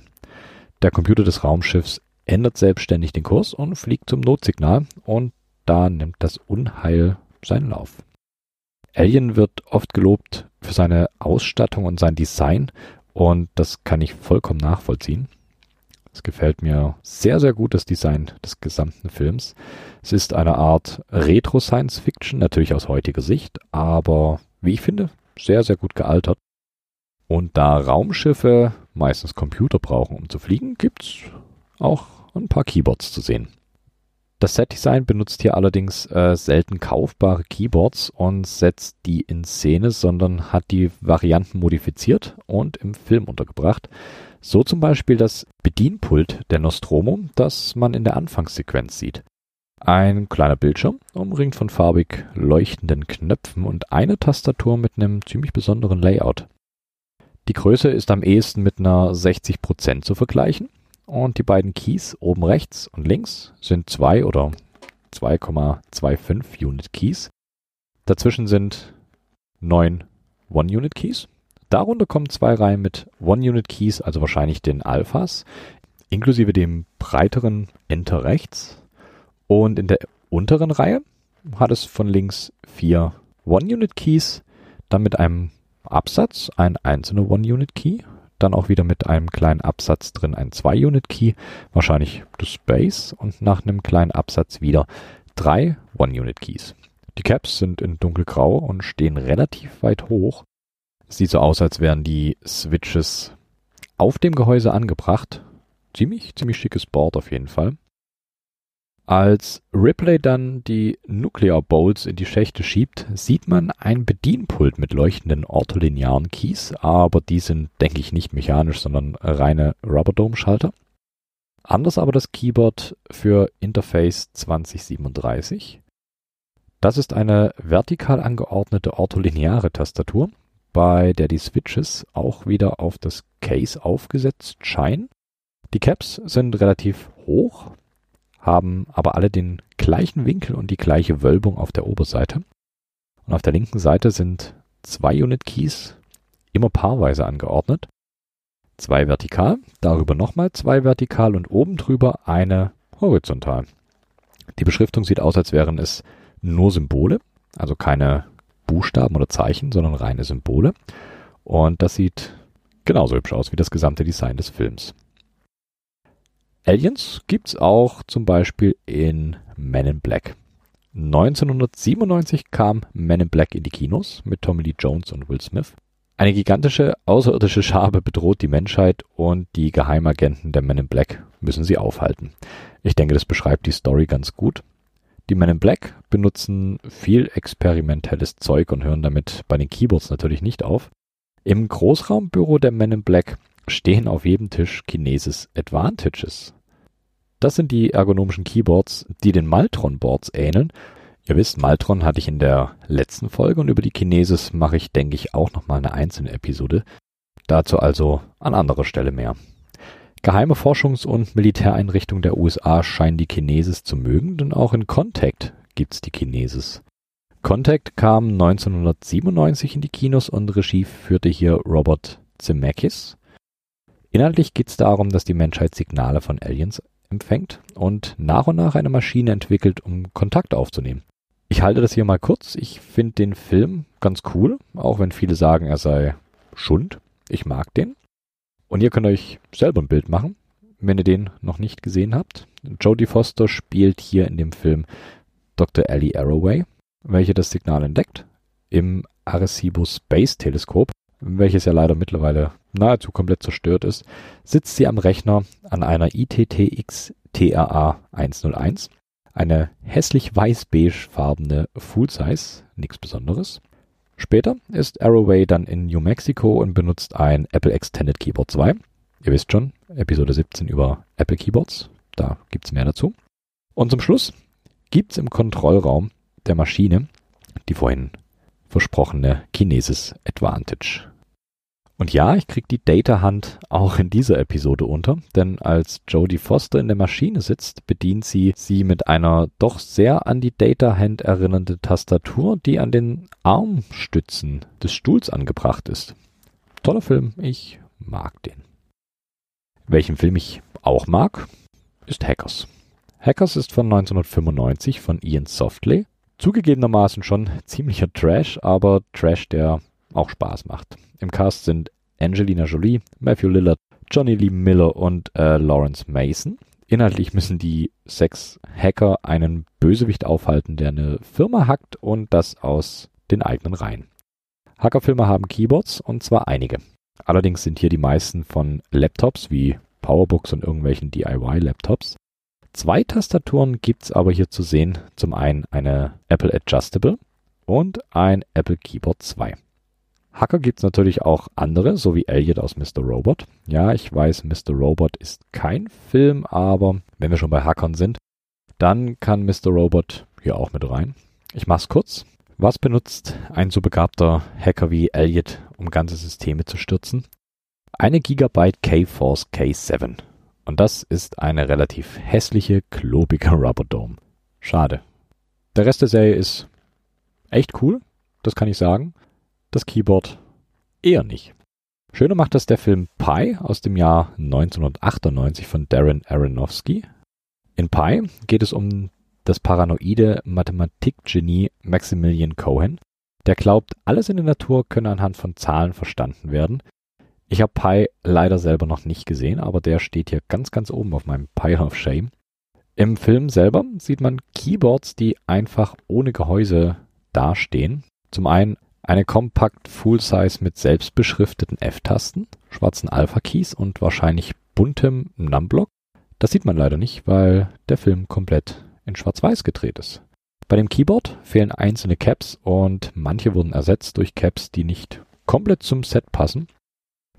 Der Computer des Raumschiffs ändert selbstständig den Kurs und fliegt zum Notsignal und da nimmt das Unheil seinen Lauf. Alien wird oft gelobt für seine Ausstattung und sein Design und das kann ich vollkommen nachvollziehen. Es gefällt mir sehr, sehr gut, das Design des gesamten Films. Es ist eine Art Retro-Science-Fiction, natürlich aus heutiger Sicht, aber wie ich finde, sehr, sehr gut gealtert. Und da Raumschiffe meistens Computer brauchen, um zu fliegen, gibt's auch ein paar Keyboards zu sehen. Das Set-Design benutzt hier allerdings äh, selten kaufbare Keyboards und setzt die in Szene, sondern hat die Varianten modifiziert und im Film untergebracht. So zum Beispiel das Bedienpult der Nostromo, das man in der Anfangssequenz sieht. Ein kleiner Bildschirm, umringt von farbig leuchtenden Knöpfen und eine Tastatur mit einem ziemlich besonderen Layout. Die Größe ist am ehesten mit einer 60% zu vergleichen und die beiden Keys oben rechts und links sind 2 oder 2,25 Unit Keys. Dazwischen sind 9 One-Unit Keys Darunter kommen zwei Reihen mit One-Unit-Keys, also wahrscheinlich den Alphas, inklusive dem breiteren Enter rechts. Und in der unteren Reihe hat es von links vier One-Unit-Keys, dann mit einem Absatz ein einzelner One-Unit-Key, dann auch wieder mit einem kleinen Absatz drin ein Zwei-Unit-Key, wahrscheinlich das Space und nach einem kleinen Absatz wieder drei One-Unit-Keys. Die Caps sind in dunkelgrau und stehen relativ weit hoch Sieht so aus, als wären die Switches auf dem Gehäuse angebracht. Ziemlich, ziemlich schickes Board auf jeden Fall. Als Ripley dann die Nuclear Bolts in die Schächte schiebt, sieht man ein Bedienpult mit leuchtenden ortholinearen Keys, aber die sind, denke ich, nicht mechanisch, sondern reine Rubberdome-Schalter. Anders aber das Keyboard für Interface 2037. Das ist eine vertikal angeordnete ortholineare Tastatur bei der die Switches auch wieder auf das Case aufgesetzt scheinen. Die Caps sind relativ hoch, haben aber alle den gleichen Winkel und die gleiche Wölbung auf der Oberseite. Und auf der linken Seite sind zwei Unit Keys immer paarweise angeordnet. Zwei vertikal, darüber nochmal zwei vertikal und oben drüber eine horizontal. Die Beschriftung sieht aus, als wären es nur Symbole, also keine Buchstaben oder Zeichen, sondern reine Symbole. Und das sieht genauso hübsch aus wie das gesamte Design des Films. Aliens gibt's auch zum Beispiel in Men in Black. 1997 kam Men in Black in die Kinos mit Tommy Lee Jones und Will Smith. Eine gigantische außerirdische Schabe bedroht die Menschheit und die Geheimagenten der Men in Black müssen sie aufhalten. Ich denke, das beschreibt die Story ganz gut. Die Men in Black benutzen viel experimentelles Zeug und hören damit bei den Keyboards natürlich nicht auf. Im Großraumbüro der Men in Black stehen auf jedem Tisch Kinesis Advantages. Das sind die ergonomischen Keyboards, die den Maltron-Boards ähneln. Ihr wisst, Maltron hatte ich in der letzten Folge und über die Kinesis mache ich, denke ich, auch nochmal eine einzelne Episode. Dazu also an anderer Stelle mehr. Geheime Forschungs- und Militäreinrichtungen der USA scheinen die Kinesis zu mögen, denn auch in Contact gibt's die Kinesis. Contact kam 1997 in die Kinos und Regie führte hier Robert Zemeckis. Inhaltlich geht's darum, dass die Menschheit Signale von Aliens empfängt und nach und nach eine Maschine entwickelt, um Kontakt aufzunehmen. Ich halte das hier mal kurz. Ich finde den Film ganz cool, auch wenn viele sagen, er sei Schund. Ich mag den. Und ihr könnt euch selber ein Bild machen, wenn ihr den noch nicht gesehen habt. Jodie Foster spielt hier in dem Film Dr. Ellie Arroway, welche das Signal entdeckt im Arecibo Space Teleskop, welches ja leider mittlerweile nahezu komplett zerstört ist, sitzt sie am Rechner an einer ITTX TRA 101, eine hässlich weiß-beige farbene Full Size, nichts Besonderes. Später ist Arroway dann in New Mexico und benutzt ein Apple Extended Keyboard 2. Ihr wisst schon, Episode 17 über Apple Keyboards. Da gibt es mehr dazu. Und zum Schluss gibt es im Kontrollraum der Maschine die vorhin versprochene Kinesis Advantage. Und ja, ich krieg die Data-Hand auch in dieser Episode unter, denn als Jodie Foster in der Maschine sitzt, bedient sie sie mit einer doch sehr an die Data-Hand erinnernde Tastatur, die an den Armstützen des Stuhls angebracht ist. Toller Film, ich mag den. Welchen Film ich auch mag, ist Hackers. Hackers ist von 1995 von Ian Softley. Zugegebenermaßen schon ziemlicher Trash, aber Trash, der auch Spaß macht. Im Cast sind Angelina Jolie, Matthew Lillard, Johnny Lee Miller und äh, Lawrence Mason. Inhaltlich müssen die sechs Hacker einen Bösewicht aufhalten, der eine Firma hackt und das aus den eigenen Reihen. Hackerfilme haben Keyboards und zwar einige. Allerdings sind hier die meisten von Laptops wie Powerbooks und irgendwelchen DIY-Laptops. Zwei Tastaturen gibt es aber hier zu sehen. Zum einen eine Apple Adjustable und ein Apple Keyboard 2. Hacker gibt es natürlich auch andere, so wie Elliot aus Mr. Robot. Ja, ich weiß, Mr. Robot ist kein Film, aber wenn wir schon bei Hackern sind, dann kann Mr. Robot hier auch mit rein. Ich mach's kurz. Was benutzt ein so begabter Hacker wie Elliot, um ganze Systeme zu stürzen? Eine Gigabyte K-Force K7. Und das ist eine relativ hässliche, klobige Rubber Dome. Schade. Der Rest der Serie ist echt cool, das kann ich sagen das Keyboard eher nicht. Schöner macht das der Film Pi aus dem Jahr 1998 von Darren Aronofsky. In Pi geht es um das paranoide Mathematikgenie Maximilian Cohen, der glaubt, alles in der Natur könne anhand von Zahlen verstanden werden. Ich habe Pi leider selber noch nicht gesehen, aber der steht hier ganz, ganz oben auf meinem Pile of Shame. Im Film selber sieht man Keyboards, die einfach ohne Gehäuse dastehen. Zum einen eine Compact Full-Size mit selbstbeschrifteten F-Tasten, schwarzen Alpha-Keys und wahrscheinlich buntem Numblock. Das sieht man leider nicht, weil der Film komplett in Schwarz-Weiß gedreht ist. Bei dem Keyboard fehlen einzelne Caps und manche wurden ersetzt durch Caps, die nicht komplett zum Set passen.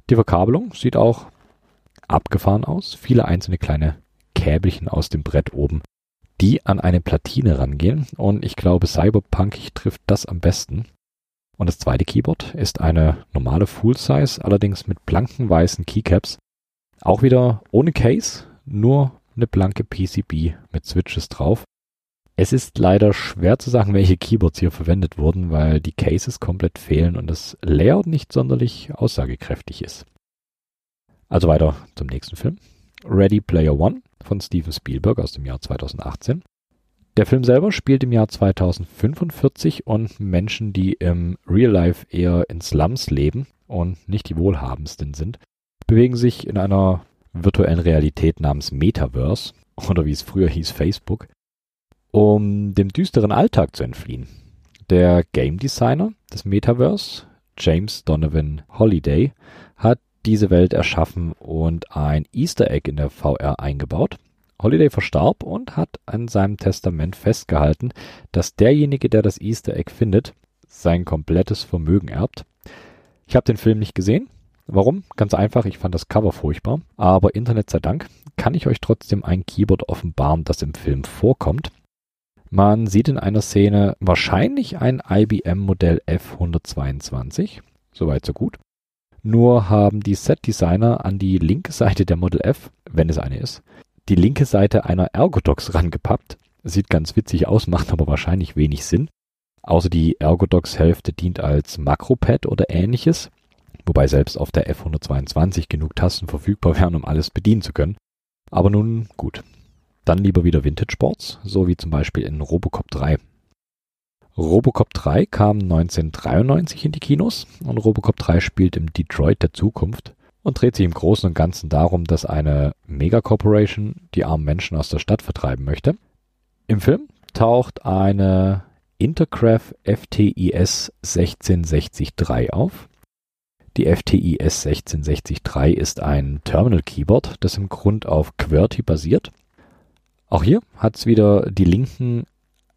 Die Verkabelung sieht auch abgefahren aus. Viele einzelne kleine Käbelchen aus dem Brett oben, die an eine Platine rangehen. Und ich glaube, Cyberpunk trifft das am besten. Und das zweite Keyboard ist eine normale Full-Size, allerdings mit blanken weißen Keycaps. Auch wieder ohne Case, nur eine blanke PCB mit Switches drauf. Es ist leider schwer zu sagen, welche Keyboards hier verwendet wurden, weil die Cases komplett fehlen und das Layout nicht sonderlich aussagekräftig ist. Also weiter zum nächsten Film. Ready Player One von Steven Spielberg aus dem Jahr 2018. Der Film selber spielt im Jahr 2045 und Menschen, die im Real Life eher in Slums leben und nicht die wohlhabendsten sind, bewegen sich in einer virtuellen Realität namens Metaverse oder wie es früher hieß Facebook, um dem düsteren Alltag zu entfliehen. Der Game Designer des Metaverse, James Donovan Holiday, hat diese Welt erschaffen und ein Easter Egg in der VR eingebaut, Holiday verstarb und hat an seinem Testament festgehalten, dass derjenige, der das Easter Egg findet, sein komplettes Vermögen erbt. Ich habe den Film nicht gesehen. Warum? Ganz einfach, ich fand das Cover furchtbar. Aber Internet sei Dank kann ich euch trotzdem ein Keyboard offenbaren, das im Film vorkommt. Man sieht in einer Szene wahrscheinlich ein IBM Modell F122. Soweit so gut. Nur haben die Set-Designer an die linke Seite der Model F, wenn es eine ist, die linke Seite einer Ergodox rangepappt. Sieht ganz witzig aus, macht aber wahrscheinlich wenig Sinn. Außer die Ergodox-Hälfte dient als Makropad oder ähnliches, wobei selbst auf der F122 genug Tasten verfügbar wären, um alles bedienen zu können. Aber nun gut. Dann lieber wieder Vintage Sports, so wie zum Beispiel in Robocop 3. Robocop 3 kam 1993 in die Kinos und Robocop 3 spielt im Detroit der Zukunft und dreht sich im Großen und Ganzen darum, dass eine Megacorporation die armen Menschen aus der Stadt vertreiben möchte. Im Film taucht eine Intercraft FTIS 16603 auf. Die FTIS 16603 ist ein Terminal Keyboard, das im Grund auf QWERTY basiert. Auch hier hat es wieder die linken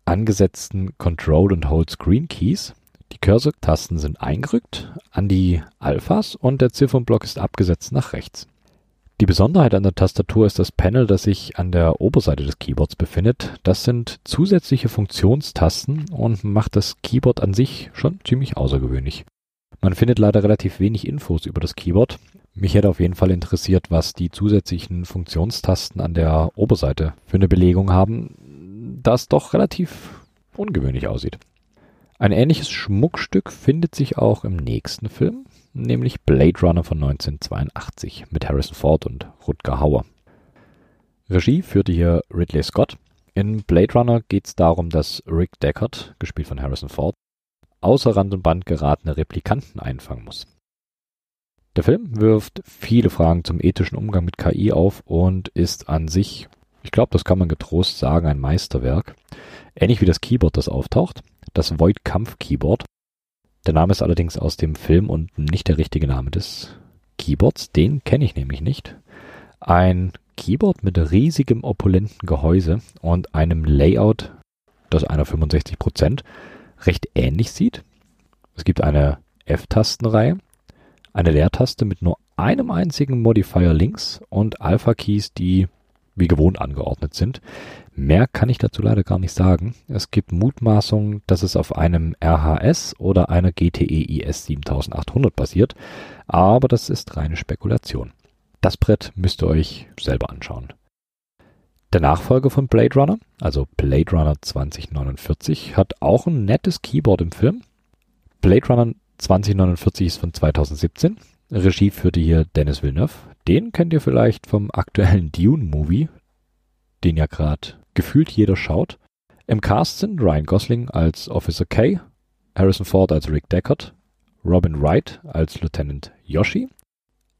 angesetzten Control und Hold Screen Keys, Die Cursor-Tasten sind eingerückt an die Alphas und der Ziffernblock ist abgesetzt nach rechts. Die Besonderheit an der Tastatur ist das Panel, das sich an der Oberseite des Keyboards befindet. Das sind zusätzliche Funktionstasten und macht das Keyboard an sich schon ziemlich außergewöhnlich. Man findet leider relativ wenig Infos über das Keyboard. Mich hätte auf jeden Fall interessiert, was die zusätzlichen Funktionstasten an der Oberseite für eine Belegung haben, das doch relativ ungewöhnlich aussieht. Ein ähnliches Schmuckstück findet sich auch im nächsten Film, nämlich Blade Runner von 1982 mit Harrison Ford und Rutger Hauer. Regie führte hier Ridley Scott. In Blade Runner geht es darum, dass Rick Deckard, gespielt von Harrison Ford, außer Rand und Band geratene Replikanten einfangen muss. Der Film wirft viele Fragen zum ethischen Umgang mit KI auf und ist an sich, ich glaube, das kann man getrost sagen, ein Meisterwerk. Ähnlich wie das Keyboard, das auftaucht, das Void Kampf Keyboard. Der Name ist allerdings aus dem Film und nicht der richtige Name des Keyboards. Den kenne ich nämlich nicht. Ein Keyboard mit riesigem opulenten Gehäuse und einem Layout, das einer 65% recht ähnlich sieht. Es gibt eine F-Tastenreihe, eine Leertaste mit nur einem einzigen Modifier links und Alpha-Keys, die wie gewohnt angeordnet sind. Mehr kann ich dazu leider gar nicht sagen. Es gibt Mutmaßungen, dass es auf einem RHS oder einer GTE IS 7800 basiert, aber das ist reine Spekulation. Das Brett müsst ihr euch selber anschauen. Der Nachfolger von Blade Runner, also Blade Runner 2049, hat auch ein nettes Keyboard im Film. Blade Runner 2049 ist von 2017. Regie führte hier Dennis Villeneuve. Den kennt ihr vielleicht vom aktuellen Dune-Movie, den ja gerade gefühlt jeder schaut. Im Cast sind Ryan Gosling als Officer K, Harrison Ford als Rick Deckard, Robin Wright als Lieutenant Yoshi,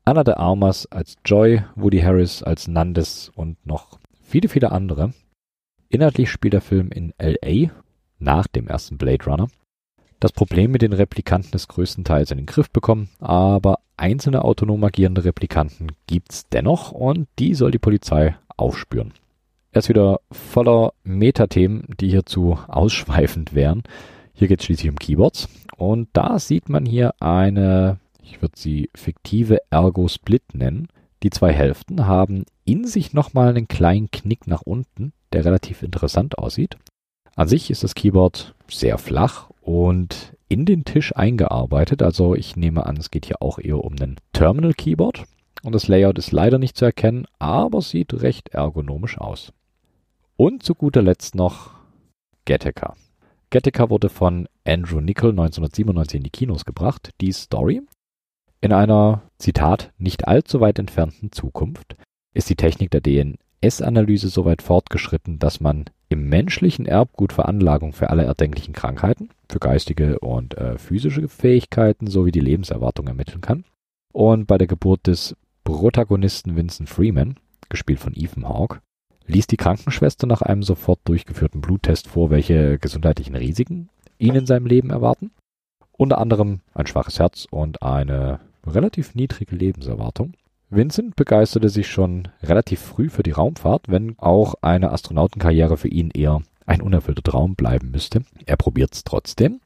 Anna de Armas als Joy, Woody Harris als Nandes und noch viele, viele andere. Inhaltlich spielt der Film in LA nach dem ersten Blade Runner das Problem mit den Replikanten ist größtenteils in den Griff bekommen, aber einzelne autonom agierende Replikanten gibt's dennoch und die soll die Polizei aufspüren. Er ist wieder voller Metathemen, die hierzu ausschweifend wären. Hier geht es schließlich um Keyboards und da sieht man hier eine, ich würde sie fiktive Ergo-Split nennen. Die zwei Hälften haben in sich nochmal einen kleinen Knick nach unten, der relativ interessant aussieht. An sich ist das Keyboard sehr flach und in den Tisch eingearbeitet. Also ich nehme an, es geht hier auch eher um ein Terminal Keyboard. Und das Layout ist leider nicht zu erkennen, aber sieht recht ergonomisch aus. Und zu guter Letzt noch Gattaca. Gattaca wurde von Andrew Nichol 1997 in die Kinos gebracht. Die Story. In einer, Zitat, nicht allzu weit entfernten Zukunft ist die Technik der DNS-Analyse so weit fortgeschritten, dass man im menschlichen Erbgut Veranlagung für alle erdenklichen Krankheiten, für geistige und äh, physische Fähigkeiten sowie die Lebenserwartung ermitteln kann. Und bei der Geburt des Protagonisten Vincent Freeman, gespielt von Ethan Hawke, ließ die Krankenschwester nach einem sofort durchgeführten Bluttest vor, welche gesundheitlichen Risiken ihn in seinem Leben erwarten. Unter anderem ein schwaches Herz und eine relativ niedrige Lebenserwartung. Vincent begeisterte sich schon relativ früh für die Raumfahrt, wenn auch eine Astronautenkarriere für ihn eher ein unerfüllter Traum bleiben müsste. Er probiert es trotzdem.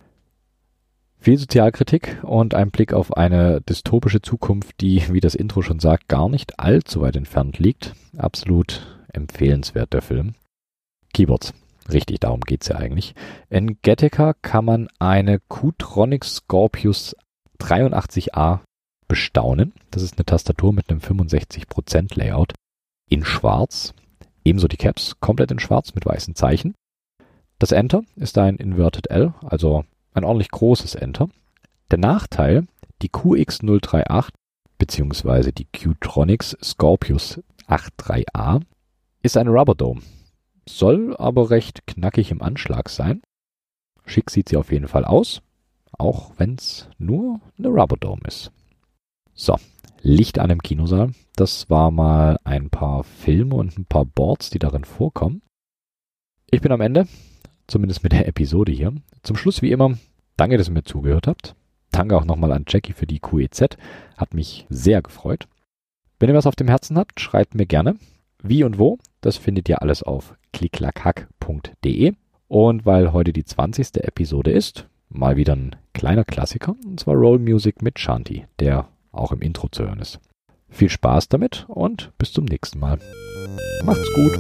Viel Sozialkritik und ein Blick auf eine dystopische Zukunft, die, wie das Intro schon sagt, gar nicht allzu weit entfernt liegt. Absolut empfehlenswert der Film. Keyboards. Richtig, darum geht's ja eigentlich. In Gattaca kann man eine Q-Tronic Scorpius 83A bestaunen. Das ist eine Tastatur mit einem 65% Layout in schwarz. Ebenso die Caps komplett in schwarz mit weißen Zeichen. Das Enter ist ein Inverted L, also ein ordentlich großes Enter. Der Nachteil, die QX038 bzw. die Qtronics Scorpius 83A ist eine Rubber Dome. Soll aber recht knackig im Anschlag sein. Schick sieht sie auf jeden Fall aus, auch wenn es nur eine Rubber Dome ist. So, Licht an im Kinosaal. Das war mal ein paar Filme und ein paar Boards, die darin vorkommen. Ich bin am Ende, zumindest mit der Episode hier. Zum Schluss wie immer, danke, dass ihr mir zugehört habt. Danke auch nochmal an Jackie für die QEZ. Hat mich sehr gefreut. Wenn ihr was auf dem Herzen habt, schreibt mir gerne. Wie und wo, das findet ihr alles auf klicklackhack.de. Und weil heute die 20. Episode ist, mal wieder ein kleiner Klassiker, und zwar Roll Music mit Shanti, der auch im Intro zu hören ist. Viel Spaß damit und bis zum nächsten Mal. Macht's gut.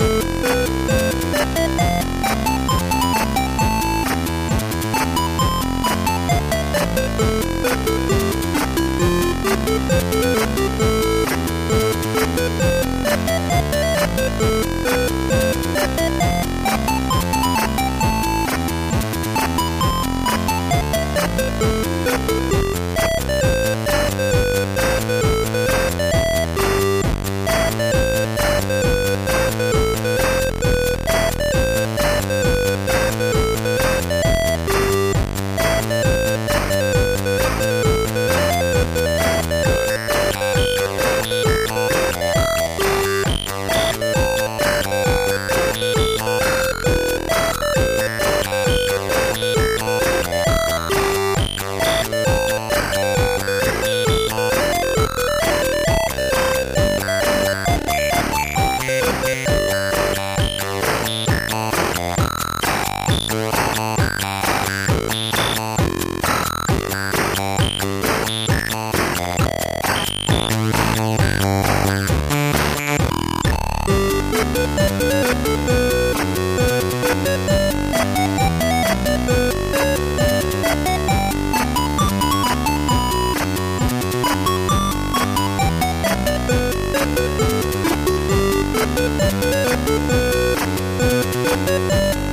Boop, boop, boop. Música